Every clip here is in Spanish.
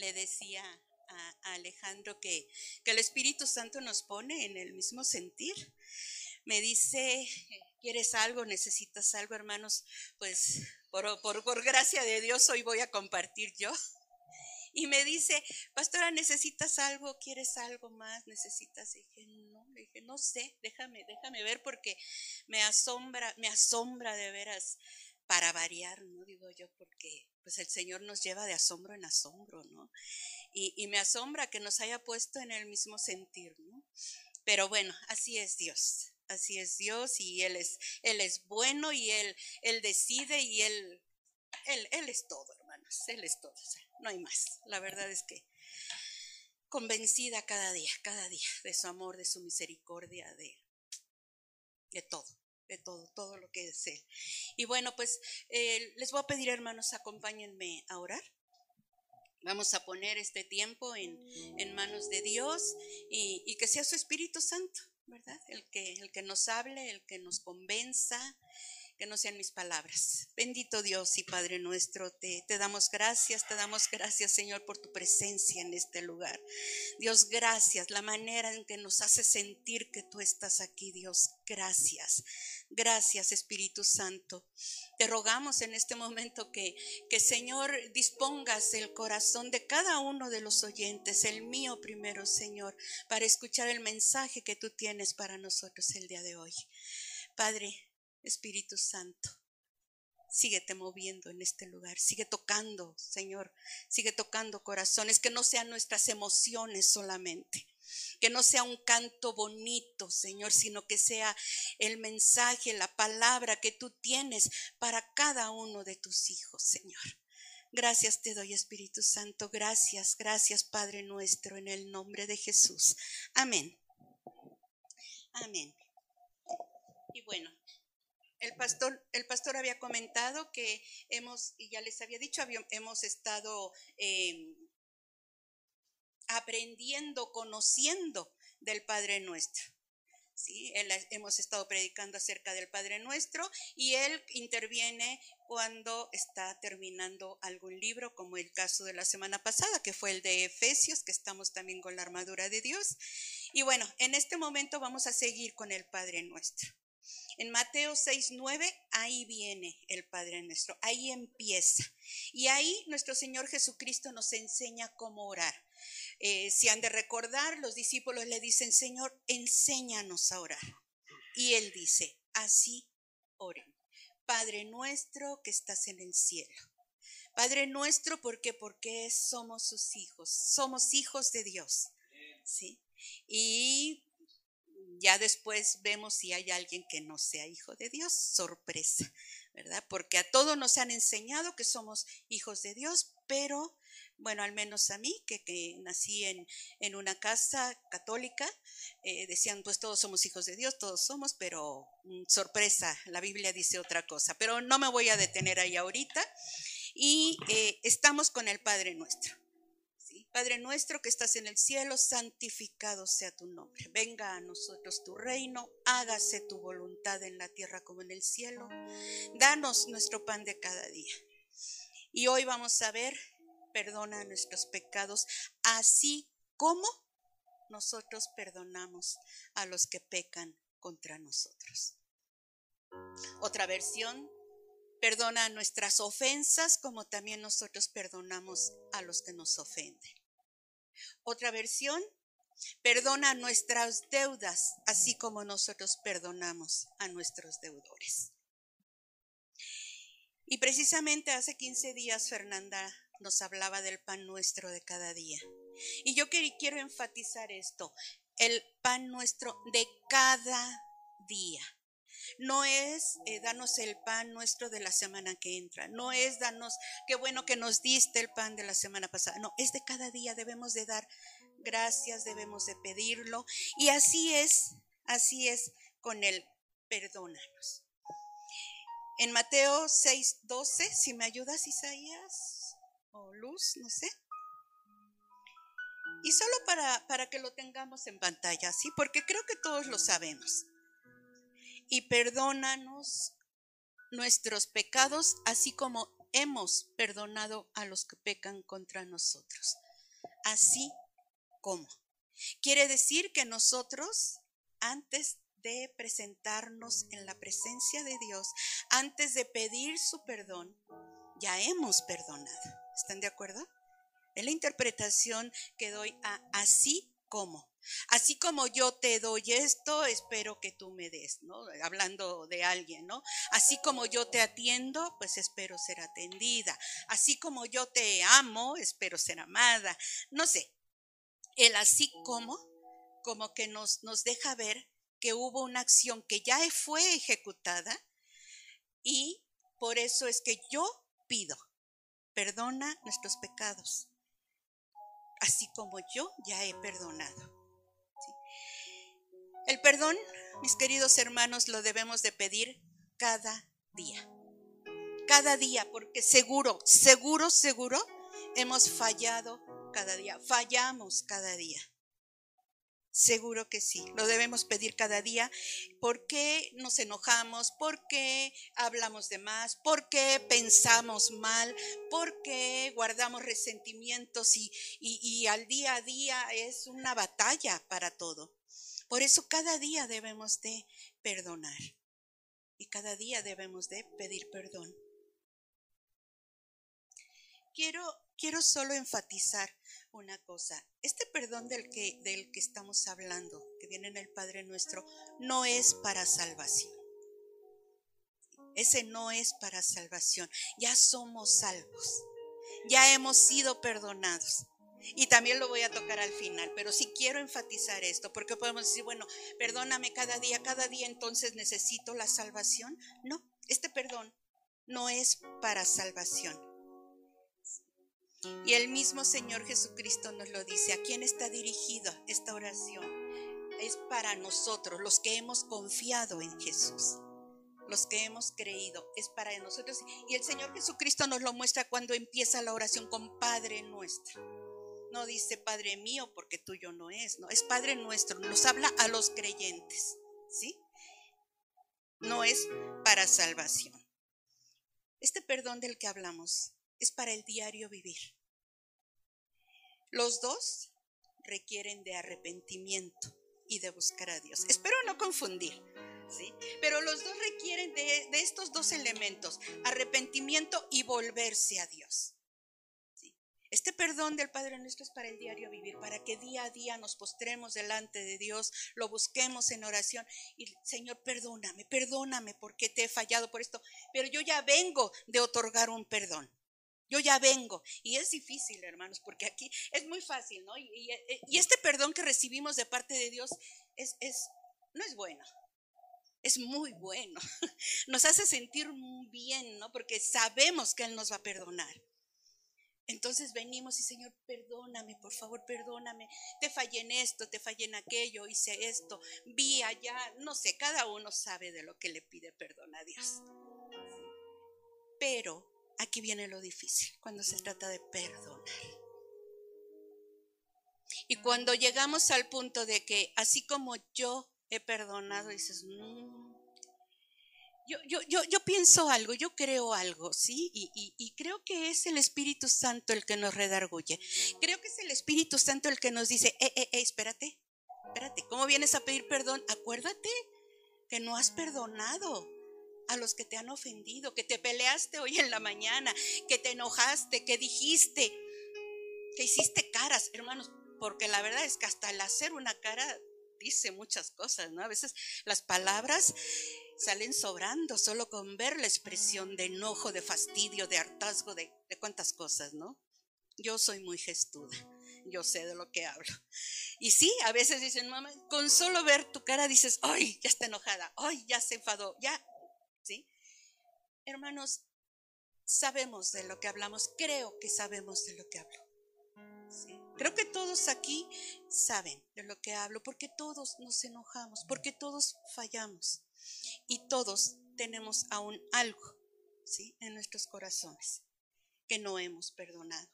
le decía a, Alejandro que, que el Espíritu Santo nos pone en el mismo sentir. Me dice, ¿quieres algo? ¿Necesitas algo, hermanos? Pues por, por, por gracia de Dios hoy voy a compartir yo y me dice, pastora, ¿necesitas algo? ¿Quieres algo más? ¿Necesitas? Y dije, no, dije, no sé, déjame, déjame ver porque me asombra, me asombra de veras para variar, ¿no? Digo yo, porque pues el Señor nos lleva de asombro en asombro, ¿no? Y, y me asombra que nos haya puesto en el mismo sentir, ¿no? Pero bueno, así es Dios, así es Dios y Él es, Él es bueno y Él, Él decide y Él, Él, Él es todo, hermanos, Él es todo no hay más. La verdad es que convencida cada día, cada día de su amor, de su misericordia, de, de todo, todo, todo lo que es Él. Y bueno, pues eh, les voy a pedir, hermanos, acompáñenme a orar. Vamos a poner este tiempo en, en manos de Dios y, y, que sea su Espíritu Santo, ¿verdad? El que, el que nos hable, el que nos convenza, que no sean mis palabras. Bendito Dios y Padre nuestro, te, te, damos gracias, te damos gracias Señor por tu presencia en este lugar. Dios, gracias, la manera en que nos hace sentir que tú estás aquí, Dios, gracias. Gracias Espíritu Santo. Te rogamos en este momento que, que Señor dispongas el corazón de cada uno de los oyentes, el mío primero Señor, para escuchar el mensaje que tú tienes para nosotros el día de hoy. Padre, Espíritu Santo, síguete moviendo en este lugar, sigue tocando, Señor, sigue tocando corazones, que no sean nuestras emociones solamente, que no sea un canto bonito, Señor, sino que sea el mensaje, la palabra que tú tienes para cada uno de tus hijos, Señor. Gracias te doy, Espíritu Santo. Gracias, gracias, Padre nuestro, en el nombre de Jesús. Amén. Amén. Y bueno, el pastor, el pastor había comentado que hemos, y ya les había dicho, hemos estado em, aprendiendo, conociendo del Padre Nuestro. ¿sí? hemos estado predicando acerca del Padre Nuestro y Él interviene cuando está terminando algún libro, como el caso de la semana pasada, que fue el de Efesios, que estamos también con la armadura de Dios. Y bueno, en este momento vamos a seguir con el Padre Nuestro. En Mateo 6, 9, ahí viene el Padre nuestro, ahí empieza. Y ahí nuestro Señor Jesucristo nos enseña cómo orar. Eh, si han de recordar, los discípulos le dicen, Señor, enséñanos a orar. Y Él dice, así oren. Padre nuestro que estás en el cielo. Padre nuestro, ¿por qué? Porque somos sus hijos, somos hijos de Dios. ¿Sí? Y ya después vemos si hay alguien que no sea hijo de Dios, sorpresa, ¿verdad? Porque a todos nos han enseñado que somos hijos de Dios, pero bueno, al menos a mí, que, nací en, en, una casa católica, eh, decían, pues todos somos hijos de Dios, todos somos, pero mm, sorpresa, la Biblia dice otra cosa, pero no me voy a detener ahí ahorita. Y eh, estamos con el Padre nuestro. Padre nuestro que estás en el cielo, santificado sea tu nombre. Venga a nosotros tu reino, hágase tu voluntad en la tierra como en el cielo. Danos nuestro pan de cada día. Y hoy vamos a ver, perdona nuestros pecados, así como nosotros perdonamos a los que pecan contra nosotros. Otra versión, perdona nuestras ofensas como también nosotros perdonamos a los que nos ofenden. Otra versión, perdona nuestras deudas, así como nosotros perdonamos a nuestros deudores. Y precisamente hace 15 días Fernanda nos hablaba del pan nuestro de cada día. Y yo quiero enfatizar esto, el pan nuestro de cada día. No es eh, danos el pan nuestro de la semana que entra. No es danos, qué bueno que nos diste el pan de la semana pasada. No, es de cada día. Debemos de dar gracias, debemos de pedirlo. Y así es, así es con el perdónanos. En Mateo 6, 12, si me ayudas Isaías o Luz, no sé. Y solo para, para que lo tengamos en pantalla, ¿sí? Porque creo que todos lo sabemos y perdónanos nuestros pecados, así como hemos perdonado a los que pecan contra nosotros. así como. Quiere decir que nosotros, antes de presentarnos en la presencia de Dios, antes de pedir su perdón, ya hemos perdonado. ¿Están de acuerdo? Es la interpretación que doy a así como. Así como yo te doy esto, espero que tú me des, ¿no? Hablando de alguien, ¿no? Así como yo te atiendo, pues espero ser atendida. Así como yo te amo, espero ser amada. No sé, el así como, como que nos, nos deja ver que hubo una acción que ya fue ejecutada y por eso es que yo pido, perdona nuestros pecados, así como yo ya he perdonado. El perdón, mis queridos hermanos, lo debemos de pedir cada día. Cada día, porque seguro, seguro, seguro, hemos fallado cada día. Fallamos cada día. Seguro que sí, lo debemos pedir cada día. ¿Por qué nos enojamos? ¿Por qué hablamos de más? ¿Por qué pensamos mal? ¿Por qué guardamos resentimientos y, y al día a día es una batalla para todo? Por eso cada día debemos de perdonar y cada día debemos de pedir perdón. Quiero, quiero solo enfatizar una cosa. Este perdón del que, del que estamos hablando, que viene en el Padre nuestro, no es para salvación. Ese no es para salvación. Ya somos salvos. Ya hemos sido perdonados. Y también lo voy a tocar al final, pero sí quiero enfatizar esto, porque podemos decir, bueno, perdóname cada día, cada día entonces necesito la salvación. No, este perdón no es para salvación. Y el mismo Señor Jesucristo nos lo dice, ¿a quién está dirigida esta oración? Es para nosotros, los que hemos confiado en Jesús los que hemos creído, es para nosotros. Y el Señor Jesucristo nos lo muestra cuando empieza la oración con Padre nuestro. No dice Padre mío porque tuyo no es, no, es Padre nuestro, nos habla a los creyentes, ¿sí? No es para salvación. Este perdón del que hablamos es para el diario vivir. Los dos requieren de arrepentimiento y de buscar a Dios. Espero no confundir, ¿sí? Pero los dos requieren de, de estos dos elementos, arrepentimiento y volverse a Dios. Este perdón del Padre nuestro es para el diario vivir, para que día a día nos postremos delante de Dios, lo busquemos en oración y Señor, perdóname, perdóname porque te he fallado por esto, pero yo ya vengo de otorgar un perdón. Yo ya vengo. Y es difícil, hermanos, porque aquí es muy fácil, ¿no? Y, este perdón que recibimos de parte de Dios es, es, no es bueno. Es muy bueno. Nos hace sentir bien, ¿no? Porque sabemos que Él nos va a perdonar. Entonces venimos y Señor, perdóname, por favor, perdóname. Te fallé en esto, te fallé en aquello, hice esto, vi allá, no sé, cada uno sabe de lo que le pide perdón a Dios. Pero aquí viene lo difícil, cuando se trata de perdonar. Y cuando llegamos al punto de que así como yo he perdonado, dices, mmm, yo, yo, yo, pienso algo, yo creo algo, ¿sí? Y, creo que es el Espíritu Santo el que nos redarguye. Creo que es el Espíritu Santo el que nos dice, eh, eh, eh, espérate, espérate, ¿cómo vienes a pedir perdón? Acuérdate que no has perdonado a los que te han ofendido, que te peleaste hoy en la mañana, que te enojaste, que dijiste, que hiciste caras, hermanos, porque la verdad es que hasta el hacer una cara dice muchas cosas, ¿no? A veces las palabras salen sobrando solo con ver la expresión de enojo, de fastidio, de hartazgo, de, cuántas cosas, ¿no? Yo soy muy gestuda, yo sé de lo que hablo. Y sí, a veces dicen, mamá, con solo ver tu cara dices, ay, ya está enojada, ay, ya se enfadó, ya, ¿sí? Hermanos, sabemos de lo que hablamos, creo que sabemos de lo que hablo. Creo que todos aquí saben de lo que hablo, porque todos nos enojamos, porque todos fallamos. Y todos tenemos aún algo, ¿sí? En nuestros corazones que no hemos perdonado.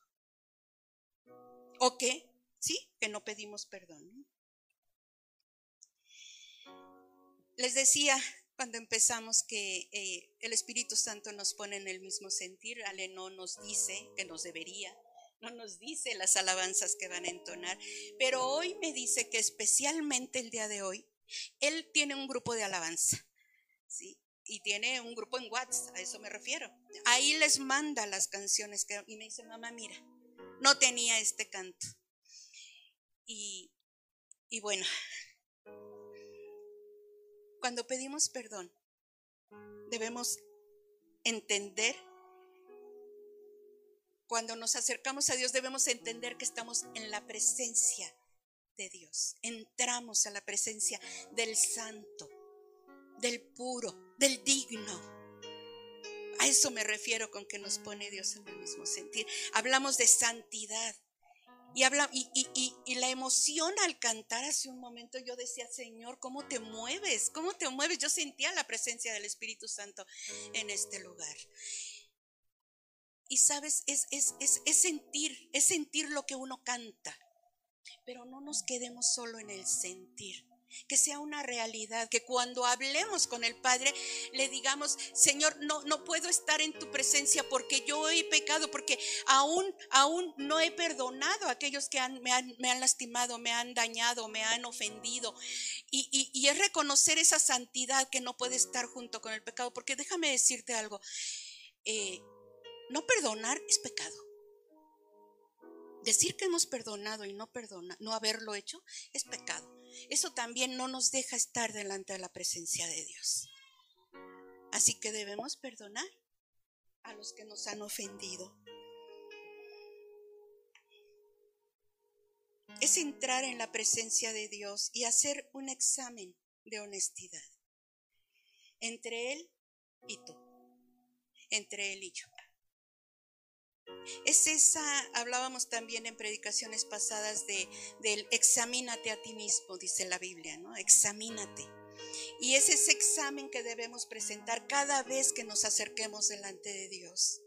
¿O qué? Sí, que no pedimos perdón. Les decía cuando empezamos que eh, el Espíritu Santo nos pone en el mismo sentir, Ale no nos dice que nos debería, no nos dice las alabanzas que van a entonar, pero hoy me dice que especialmente el día de hoy, él tiene un grupo de alabanza, ¿sí? Y tiene un grupo en WhatsApp, a eso me refiero. Ahí les manda las canciones que, y me dice, mamá, mira, no tenía este canto. Y, y bueno, cuando pedimos perdón, debemos entender cuando nos acercamos a Dios debemos entender que estamos en la presencia de Dios. Entramos a la presencia del santo, del puro, del digno. A eso me refiero con que nos pone Dios en el mismo sentir. Hablamos de santidad. Y, habla, y, y, y, la emoción al cantar hace un momento, yo decía, Señor, ¿cómo te mueves? ¿Cómo te mueves? Yo sentía la presencia del Espíritu Santo en este lugar. Y sabes, es, es, es, sentir, es sentir lo que uno canta. Pero no nos quedemos solo en el sentir. Que sea una realidad, que cuando hablemos con el Padre le digamos, Señor, no, no puedo estar en tu presencia porque yo he pecado, porque aún, aún no he perdonado a aquellos que me, han, me, han, lastimado, me han dañado, me han ofendido. Y, y, y es reconocer esa santidad que no puede estar junto con el pecado, porque déjame decirte algo. Eh, no perdonar es pecado. Decir que hemos perdonado y no perdona, no haberlo hecho es pecado. Eso también no nos deja estar delante de la presencia de Dios. Así que debemos perdonar a los que nos han ofendido. Es entrar en la presencia de Dios y hacer un examen de honestidad entre Él y tú, entre Él y yo. Es esa, hablábamos también en predicaciones pasadas de, del examínate a ti mismo, dice la Biblia, ¿no? Examínate. Y es ese examen que debemos presentar cada vez que nos acerquemos delante de Dios.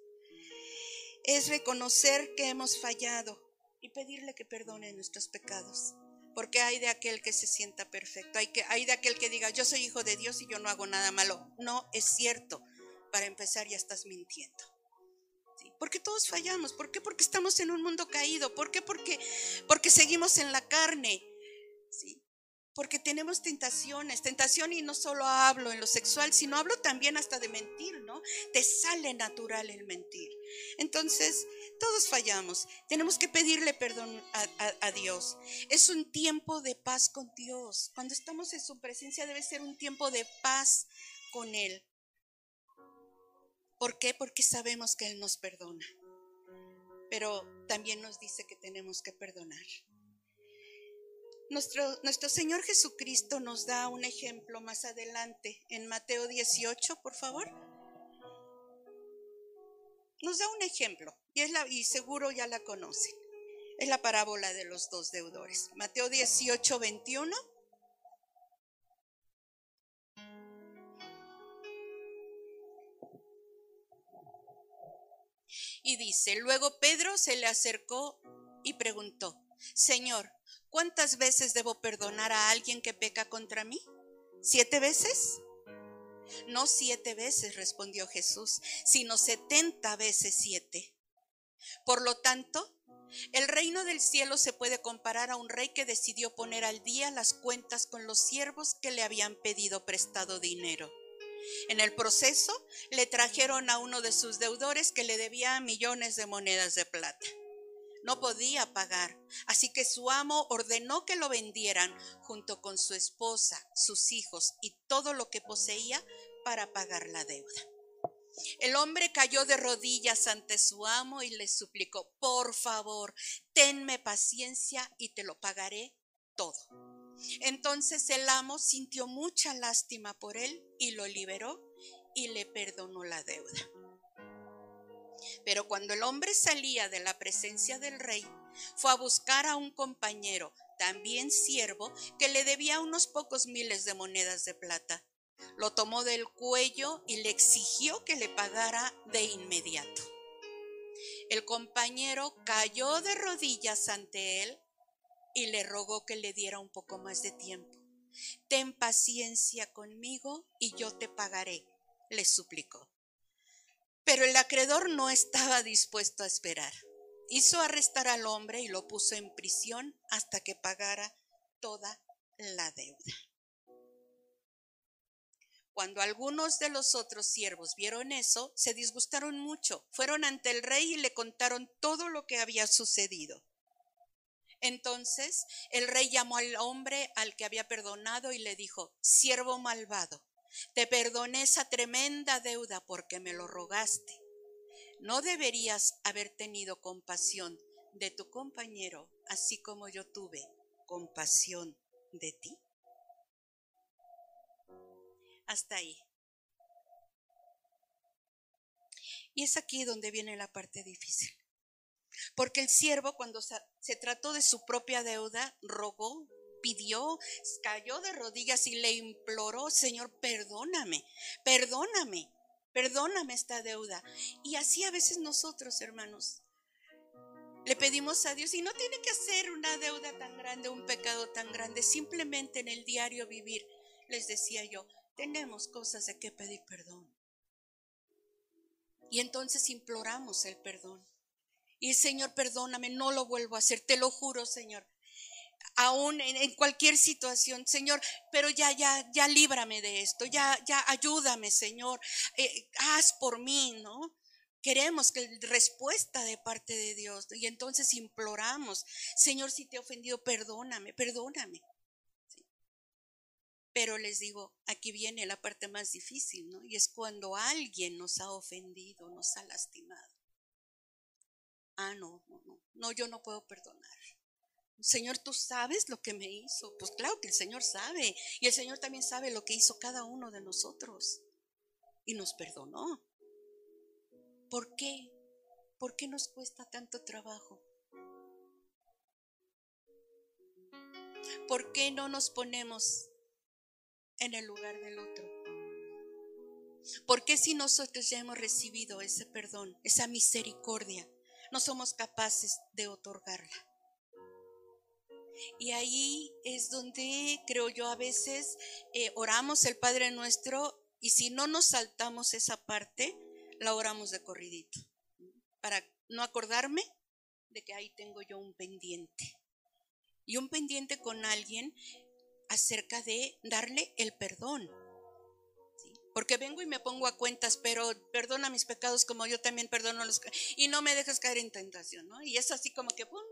Es reconocer que hemos fallado y pedirle que perdone nuestros pecados. Porque hay de aquel que se sienta perfecto, hay, que, hay de aquel que diga, yo soy hijo de Dios y yo no hago nada malo. No es cierto. Para empezar ya estás mintiendo. Porque todos fallamos. ¿Por qué? Porque estamos en un mundo caído. ¿Por qué? Porque, porque seguimos en la carne. ¿sí? Porque tenemos tentaciones. Tentación y no solo hablo en lo sexual, sino hablo también hasta de mentir, ¿no? Te sale natural el mentir. Entonces, todos fallamos. Tenemos que pedirle perdón a Dios. Es un tiempo de paz con Dios. Cuando estamos en su presencia debe ser un tiempo de paz con Él. ¿Por qué? Porque sabemos que Él nos perdona. Pero también nos dice que tenemos que perdonar. Nuestro, nuestro Señor Jesucristo nos da un ejemplo más adelante en Mateo 18, por favor. Nos da un ejemplo y, es la, y seguro ya la conocen. Es la parábola de los dos deudores. Mateo 18, 21. Y dice, luego Pedro se le acercó y preguntó, Señor, ¿cuántas veces debo perdonar a alguien que peca contra mí? ¿Siete veces? No siete veces, respondió Jesús, sino setenta veces siete. Por lo tanto, el reino del cielo se puede comparar a un rey que decidió poner al día las cuentas con los siervos que le habían pedido prestado dinero. En el proceso le trajeron a uno de sus deudores que le debía millones de monedas de plata. No podía pagar, así que su amo ordenó que lo vendieran junto con su esposa, sus hijos y todo lo que poseía para pagar la deuda. El hombre cayó de rodillas ante su amo y le suplicó, por favor, tenme paciencia y te lo pagaré todo. Entonces el amo sintió mucha lástima por él y lo liberó y le perdonó la deuda. Pero cuando el hombre salía de la presencia del rey, fue a buscar a un compañero, también siervo, que le debía unos pocos miles de monedas de plata. Lo tomó del cuello y le exigió que le pagara de inmediato. El compañero cayó de rodillas ante él y le rogó que le diera un poco más de tiempo. Ten paciencia conmigo y yo te pagaré, le suplicó. Pero el acreedor no estaba dispuesto a esperar. hizo arrestar al hombre y lo puso en prisión hasta que pagara toda la deuda. Cuando algunos de los otros siervos vieron eso, se disgustaron mucho. Fueron ante el rey y le contaron todo lo que había sucedido. Entonces el rey llamó al hombre al que había perdonado y le dijo, siervo malvado, te perdoné esa tremenda deuda porque me lo rogaste. ¿No deberías haber tenido compasión de tu compañero así como yo tuve compasión de ti? Hasta ahí. Y es aquí donde viene la parte difícil. Porque el siervo cuando se trató de su propia deuda, rogó, pidió, cayó de rodillas y le imploró, Señor, perdóname, perdóname, perdóname esta deuda. Y así a veces nosotros, hermanos, le pedimos a Dios y no tiene que hacer una deuda tan grande, un pecado tan grande, simplemente en el diario vivir, les decía yo, tenemos cosas de que pedir perdón. Y entonces imploramos el perdón. Y Señor, perdóname, no lo vuelvo a hacer, te lo juro, Señor. Aún en, cualquier situación, Señor, pero ya, ya, ya líbrame de esto, ya, ya ayúdame, Señor, eh, haz por mí, ¿no? Queremos que respuesta de parte de Dios y entonces imploramos, Señor, si te he ofendido, perdóname, perdóname. Pero les digo, aquí viene la parte más difícil, ¿no? Y es cuando alguien nos ha ofendido, nos ha lastimado. Ah, no, no, no, no, yo no puedo perdonar. Señor, tú sabes lo que me hizo. Pues claro que el Señor sabe. Y el Señor también sabe lo que hizo cada uno de nosotros. Y nos perdonó. ¿Por qué? ¿Por qué nos cuesta tanto trabajo? ¿Por qué no nos ponemos en el lugar del otro. Porque si nosotros ya hemos recibido ese perdón, esa misericordia, no somos capaces de otorgarla? Y ahí es donde creo yo a veces eh, oramos el Padre nuestro y si no nos saltamos esa parte, la oramos de corridito. Para no acordarme de que ahí tengo yo un pendiente. Y un pendiente con alguien acerca de darle el perdón. Porque vengo y me pongo a cuentas, pero perdona mis pecados como yo también perdono los y no me dejes caer en tentación, ¿no? Y es así como que ¡pum!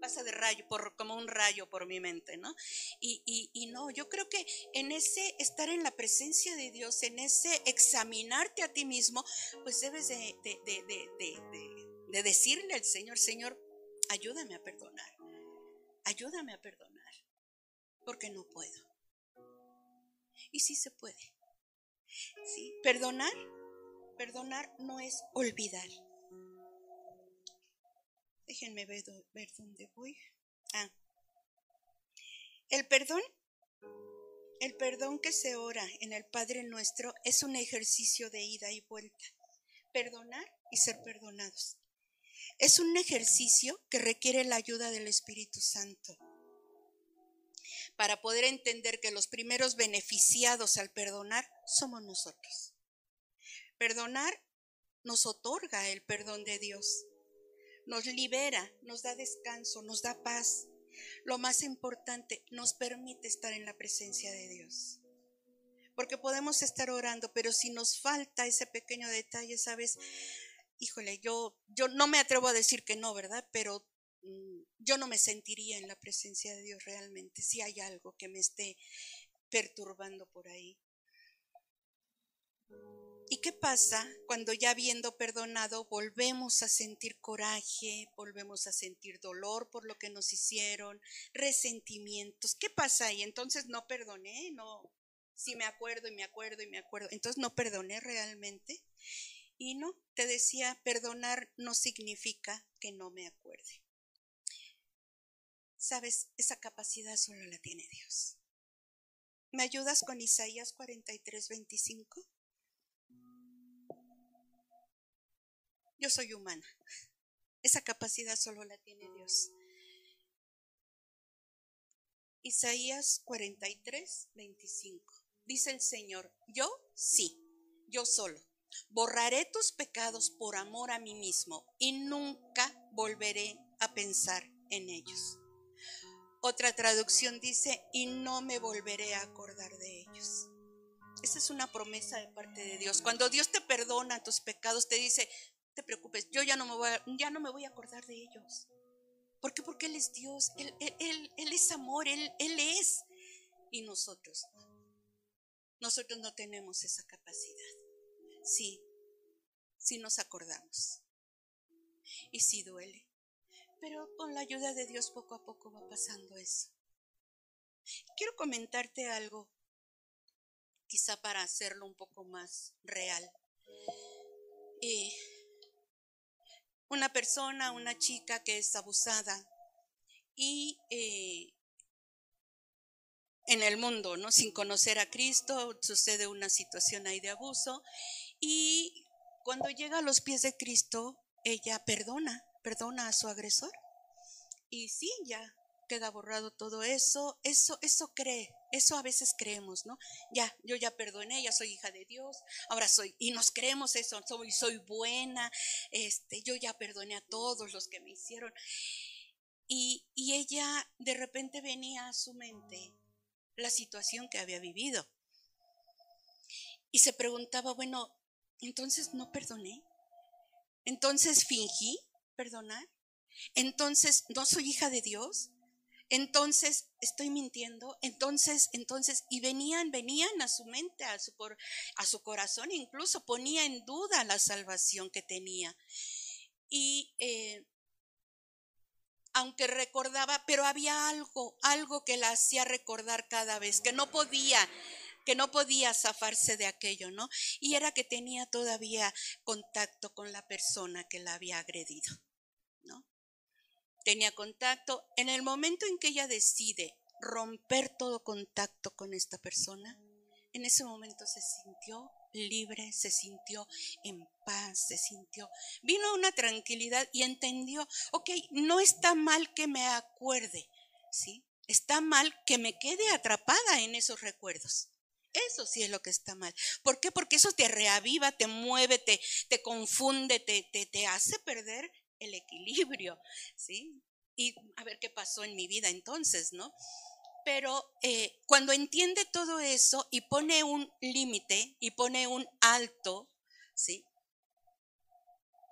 pasa de rayo, por, como un rayo por mi mente, ¿no? Y, y, no, yo creo que en ese estar en la presencia de Dios, en ese examinarte a ti mismo, pues debes de, de decirle al Señor, Señor, ayúdame a perdonar, ayúdame a perdonar porque no puedo. Y sí se puede. ¿Sí? Perdonar, perdonar no es olvidar. Déjenme ver, dónde voy. Ah. El perdón, el perdón que se ora en el Padre nuestro es un ejercicio de ida y vuelta. Perdonar y ser perdonados. Es un ejercicio que requiere la ayuda del Espíritu Santo para poder entender que los primeros beneficiados al perdonar somos nosotros. Perdonar nos otorga el perdón de Dios, nos libera, nos da descanso, nos da paz. Lo más importante, nos permite estar en la presencia de Dios. Porque podemos estar orando, pero si nos falta ese pequeño detalle, sabes, híjole, yo, yo no me atrevo a decir que no, ¿verdad? Pero Mm, yo no me sentiría en la presencia de Dios realmente si hay algo que me esté perturbando por ahí. ¿Y qué pasa cuando ya habiendo perdonado volvemos a sentir coraje, volvemos a sentir dolor por lo que nos hicieron, resentimientos? ¿Qué pasa ahí? Entonces no perdoné, no, si me acuerdo y me acuerdo y me acuerdo, entonces no perdoné realmente. Y no, te decía, perdonar no significa que no me acuerde. Sabes, esa capacidad solo la tiene Dios. ¿Me ayudas con Isaías 43, 25? Yo soy humana. Esa capacidad solo la tiene Dios. Isaías 43, 25. Dice el Señor, yo sí, yo solo. Borraré tus pecados por amor a mí mismo y nunca volveré a pensar en ellos. Otra traducción dice, y no me volveré a acordar de ellos. Esa es una promesa de parte de Dios. Cuando Dios te perdona tus pecados, te dice, te preocupes, yo ya no me voy a, ya no me voy a acordar de ellos. ¿Por qué? Porque Él es Dios, Él, es amor, él, él es. Y nosotros Nosotros no tenemos esa capacidad. Sí, sí nos acordamos. Y sí duele. Pero con la ayuda de Dios poco a poco va pasando eso. Quiero comentarte algo, quizá para hacerlo un poco más real. Eh, una persona, una chica que es abusada y eh, en el mundo, ¿no? Sin conocer a Cristo, sucede una situación ahí de abuso y cuando llega a los pies de Cristo, ella perdona, perdona a su agresor. Y sí, ya queda borrado todo eso, eso, eso cree, eso a veces creemos, ¿no? Ya, yo ya perdoné, ya soy hija de Dios, ahora soy, y nos creemos eso, soy, soy buena, este, yo ya perdoné a todos los que me hicieron. Y, y ella de repente venía a su mente la situación que había vivido. Y se preguntaba, bueno, entonces no perdoné. Entonces fingí perdonar. Entonces no soy hija de Dios. Entonces estoy mintiendo. Entonces, entonces, y venían, venían a su mente, a su, a su corazón, incluso ponía en duda la salvación que tenía. Y eh, aunque recordaba, pero había algo, algo que la hacía recordar cada vez, que no podía, que no podía zafarse de aquello, ¿no? Y era que tenía todavía contacto con la persona que la había agredido. Tenía contacto. En el momento en que ella decide romper todo contacto con esta persona, en ese momento se sintió libre, se sintió en paz, se sintió, vino una tranquilidad y entendió, ok, no está mal que me acuerde, ¿sí? Está mal que me quede atrapada en esos recuerdos. Eso sí es lo que está mal. ¿Por qué? Porque eso te reaviva, te mueve, te, te confunde, te, te, te hace perder el equilibrio, ¿sí? Y a ver qué pasó en mi vida entonces, ¿no? pero eh, cuando entiende todo eso y pone un límite y pone un alto, ¿sí?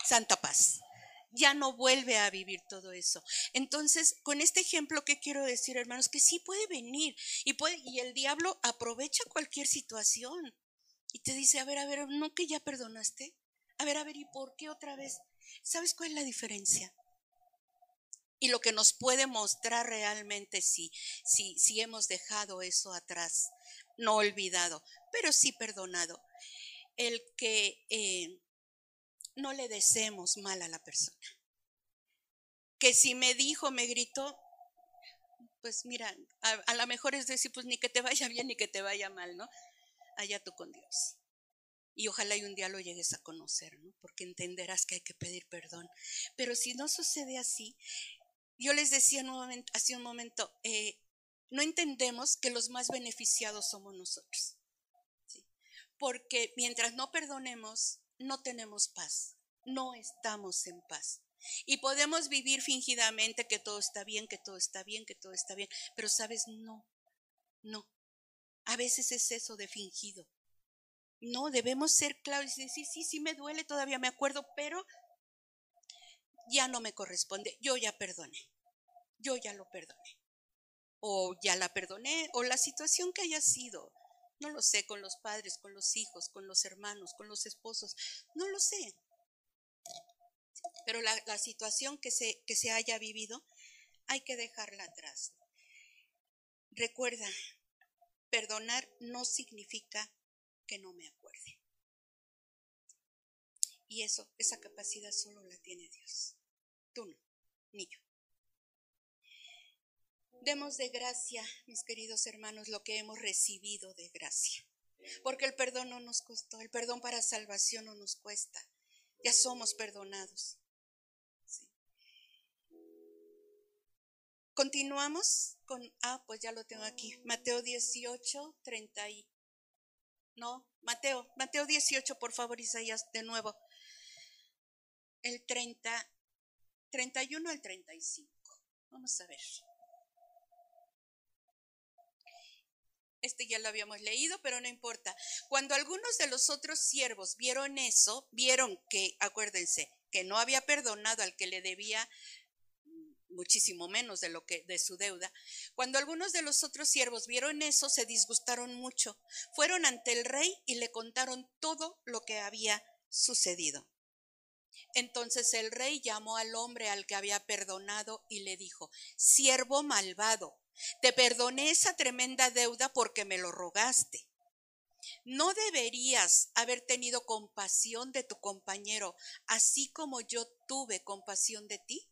Santa paz. Ya no vuelve a vivir todo eso. Entonces, con este ejemplo, ¿qué quiero decir, hermanos? Que sí puede venir y, y el diablo aprovecha cualquier situación y te dice, a ver, a ver, ¿no que ya perdonaste? A ver, a ver, ¿y por qué otra vez? ¿Sabes cuál es la diferencia? y lo que nos puede mostrar realmente si, si, si hemos dejado eso atrás, no olvidado, pero sí perdonado. El que eh, no le deseemos mal a la persona. Que si me dijo, me gritó, pues mira, a, a lo mejor es decir, pues ni que te vaya bien ni que te vaya mal, ¿no? Allá tú con Dios. Y ojalá un día lo llegues a conocer, ¿no? Porque entenderás que hay que pedir perdón. Pero si no sucede así, yo les decía nuevamente, hace un momento, eh, no entendemos que los más beneficiados somos nosotros. Porque mientras no perdonemos, no tenemos paz, no estamos en paz. Y podemos vivir fingidamente que todo está bien, que todo está bien, que todo está bien, pero sabes, no, no. A veces es eso de fingido. No, debemos ser claros y decir, sí, sí me duele, todavía me acuerdo, pero ya no me corresponde, yo ya perdoné, yo ya lo perdoné, o ya la perdoné, o la situación que haya sido, no lo sé, con los padres, con los hijos, con los hermanos, con los esposos, no lo sé. Pero la, la situación que se, que se haya vivido, hay que dejarla atrás. Recuerda, perdonar no significa que no me acuerde. Y eso, esa capacidad solo la tiene Dios. Tú no, ni yo. Demos de gracia, mis queridos hermanos, lo que hemos recibido de gracia. Porque el perdón no nos costó, el perdón para salvación no nos cuesta. Ya somos perdonados. Continuamos con, ah, pues ya lo tengo aquí, Mateo 18, 30 y, no, Mateo, Mateo 18, por favor, Isaías, de nuevo el 33. 31 al 35. Vamos a ver. Este ya lo habíamos leído, pero no importa. Cuando algunos de los otros siervos vieron eso, vieron que, acuérdense, que no había perdonado al que le debía muchísimo menos de lo que de su deuda. Cuando algunos de los otros siervos vieron eso, se disgustaron mucho. Fueron ante el rey y le contaron todo lo que había sucedido. Entonces el rey llamó al hombre al que había perdonado y le dijo, siervo malvado, te perdoné esa tremenda deuda porque me lo rogaste. ¿No deberías haber tenido compasión de tu compañero, así como yo tuve compasión de ti?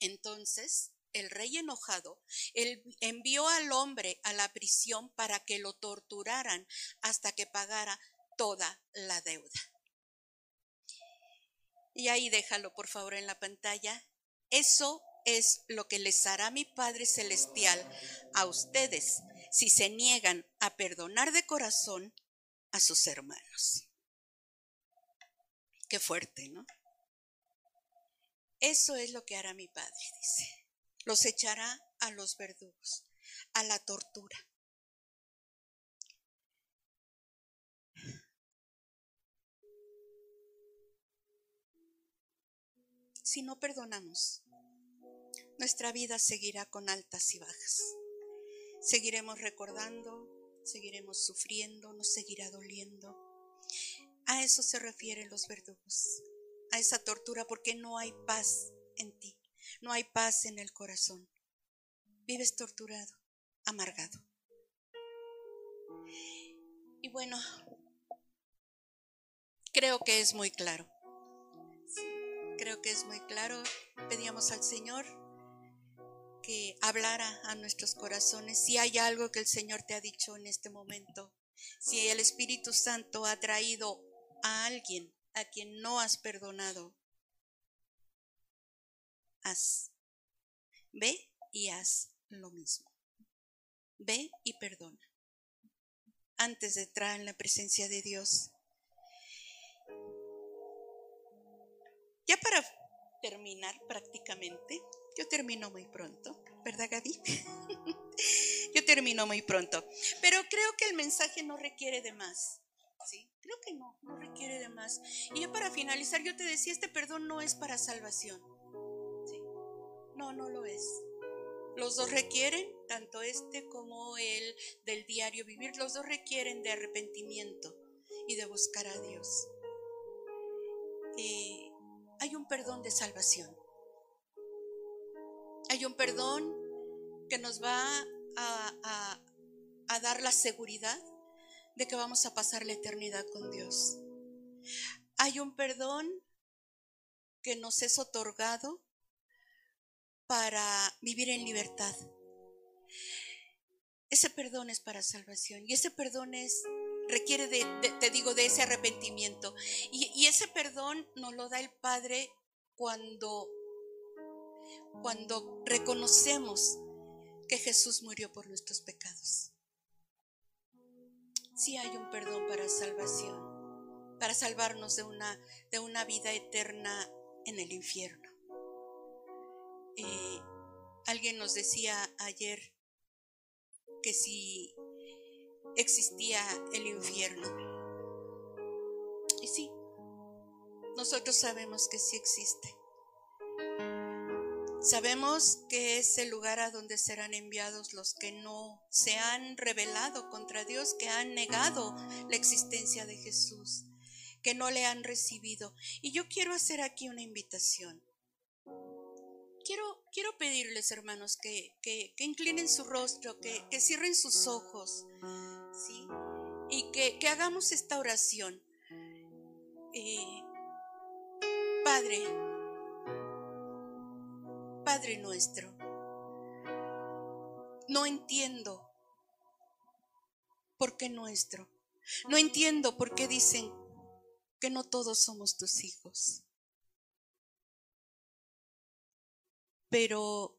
Entonces el rey enojado envió al hombre a la prisión para que lo torturaran hasta que pagara toda la deuda. Y ahí déjalo por favor en la pantalla. Eso es lo que les hará mi Padre Celestial a ustedes si se niegan a perdonar de corazón a sus hermanos. Qué fuerte, ¿no? Eso es lo que hará mi Padre, dice. Los echará a los verdugos, a la tortura. Si no perdonamos, nuestra vida seguirá con altas y bajas. Seguiremos recordando, seguiremos sufriendo, nos seguirá doliendo. A eso se refieren los verdugos, a esa tortura porque no hay paz en ti, no hay paz en el corazón. Vives torturado, amargado. Y bueno, creo que es muy claro. Creo que es muy claro. Pedíamos al Señor que hablara a nuestros corazones. Si hay algo que el Señor te ha dicho en este momento, si el Espíritu Santo ha traído a alguien a quien no has perdonado, haz. Ve y haz lo mismo. Ve y perdona. Antes de entrar en la presencia de Dios. Ya para terminar prácticamente, yo termino muy pronto, ¿verdad Gaby? yo termino muy pronto, pero creo que el mensaje no requiere de más. Creo que no, no requiere de más. Y ya para finalizar, yo te decía, este perdón no es para salvación. ¿sí? No, no lo es. Los dos requieren, tanto este como el del diario vivir, los dos requieren de arrepentimiento y de buscar a Dios. Hay un perdón de salvación. Hay un perdón que nos va a, a dar la seguridad de que vamos a pasar la eternidad con Dios. Hay un perdón que nos es otorgado para vivir en libertad. Ese perdón es para salvación y ese perdón es requiere de, te digo, de ese arrepentimiento. Y, y, ese perdón nos lo da el Padre cuando, cuando reconocemos que Jesús murió por nuestros pecados sí hay un perdón para salvación, para salvarnos de una, de una vida eterna en el infierno. Eh, alguien nos decía ayer que si existía el infierno. Y sí, nosotros sabemos que sí existe. Sabemos que es el lugar a donde serán enviados los que no se han rebelado contra Dios, que han negado la existencia de Jesús, que no le han recibido. Y yo quiero hacer aquí una invitación. Quiero, quiero pedirles, hermanos, que, que, inclinen su rostro, que, que cierren sus ojos, ¿sí? Y que, hagamos esta oración. Eh, Padre, Padre nuestro, no entiendo por qué nuestro. No entiendo por qué dicen que no todos somos tus hijos. Pero,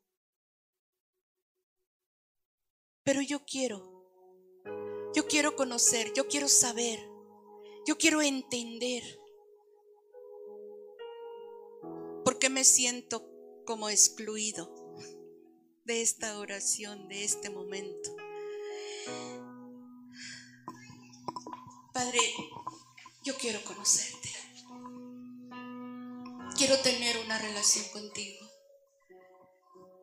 pero yo quiero, yo quiero conocer, yo quiero saber, yo quiero entender qué me siento como excluido de esta oración, de este momento? Padre, yo quiero conocerte. Quiero tener una relación contigo.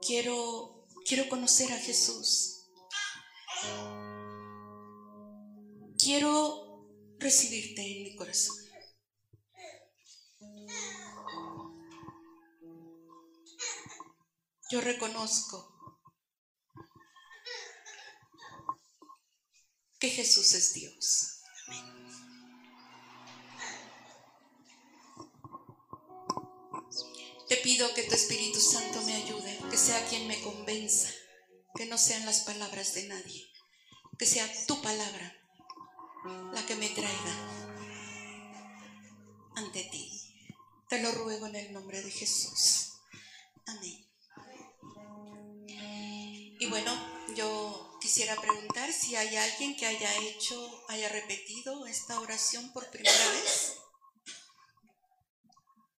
Quiero, quiero conocer a Jesús. Quiero recibirte en mi corazón. Yo reconozco que Jesús es Dios. Te pido que tu Espíritu Santo me ayude, que sea quien me convenza, que no sean las palabras de nadie, que sea tu palabra la que me traiga ante ti. Te lo ruego en el nombre de Jesús. Amén. Quisiera preguntar si hay alguien que haya hecho, haya repetido esta oración por primera vez.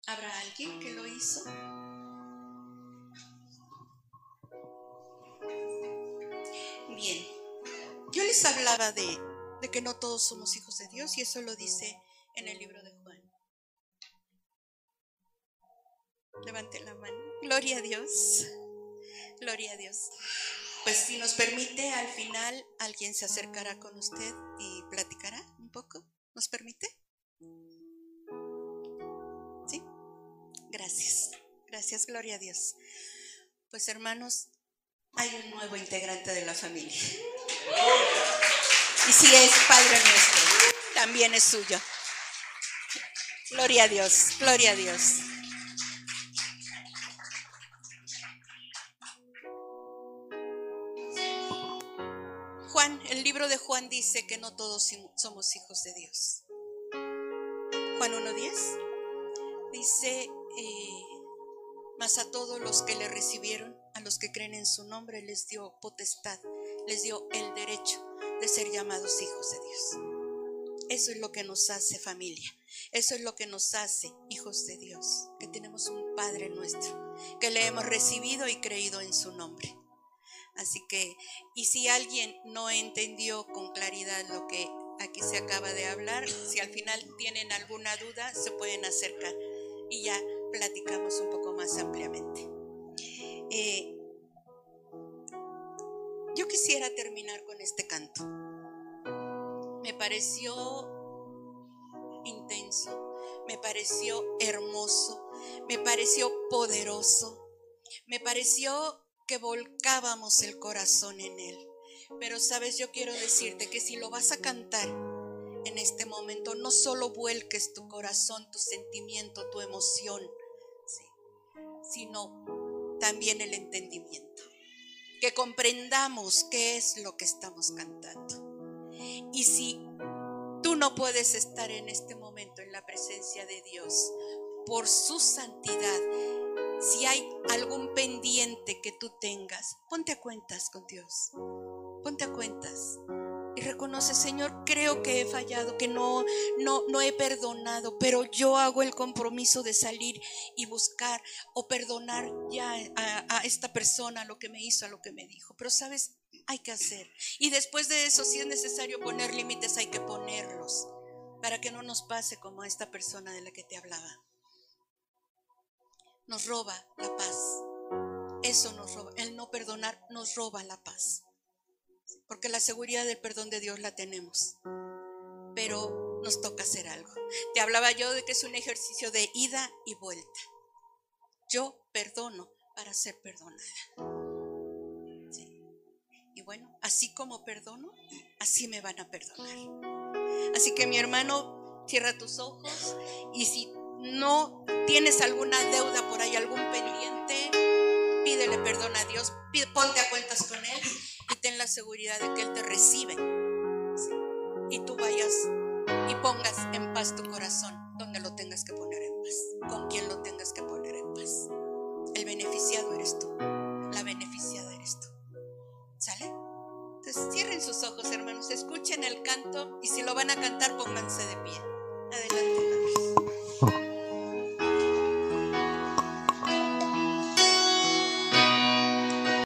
¿Habrá alguien que lo hizo? Bien, yo les hablaba de, de que no todos somos hijos de Dios y eso lo dice en el libro de Juan. Levanten la mano. Gloria a Dios. Gloria a Dios. Pues si nos permite, al final alguien se acercará con usted y platicará un poco. ¿Nos permite? Gracias, gracias, gloria a Dios. Pues hermanos, hay un nuevo integrante de la familia. Y si es Padre nuestro, también es suyo. Gloria a Dios, gloria a Dios. Dice que no todos somos hijos de Dios. Juan 1.10 dice eh, mas a todos los que le recibieron, a los que creen en su nombre, les dio potestad, les dio el derecho de ser llamados hijos de Dios. Eso es lo que nos hace familia. Eso es lo que nos hace hijos de Dios. Que tenemos un Padre nuestro. Que le hemos recibido y creído en su nombre. Así que, y si alguien no entendió con claridad lo que aquí se acaba de hablar, si al final tienen alguna duda, se pueden acercar. Y ya platicamos un poco más ampliamente. Eh, yo quisiera terminar con este canto. Me pareció intenso, me pareció hermoso, me pareció poderoso, me pareció que volcábamos el corazón en él. Pero sabes, yo quiero decirte que si lo vas a cantar, en este momento. No solo vuelques tu corazón, tu sentimiento, tu emoción, sino también el entendimiento. Que comprendamos qué es lo que estamos cantando. Y si tú no puedes estar en este momento en la presencia de Dios por su santidad, si hay algún pendiente que tú tengas, ponte a cuentas con Dios. Ponte a cuentas y reconoce, Señor, creo que he fallado, que no, no, no he perdonado, pero yo hago el compromiso de salir y buscar o perdonar ya a, a esta persona lo que me hizo, a lo que me dijo. Pero sabes, hay que hacer. Y después de eso, si es necesario poner límites, hay que ponerlos para que no nos pase como a esta persona de la que te hablaba. Nos roba la paz. Eso nos roba. El no perdonar nos roba la paz porque la seguridad del perdón de Dios la tenemos, pero nos toca hacer algo. Te hablaba yo de que es un ejercicio de ida y vuelta. Yo perdono para ser perdonada. Y bueno, así como perdono, así me van a perdonar. Así que mi hermano, cierra tus ojos y si no tienes alguna deuda por ahí, algún pendiente, pídele perdón a Dios, ponte a cuentas con Él y ten la seguridad de que Él te recibe. Y tú vayas y pongas en paz tu corazón donde lo tengas que poner en paz, con quien lo tengas que poner en paz. El beneficiado eres tú, la beneficiada eres tú. ¿Sale? Entonces cierren sus ojos, hermanos, escuchen el canto y si lo van a cantar, pónganse de pie. Adelante, hermanos.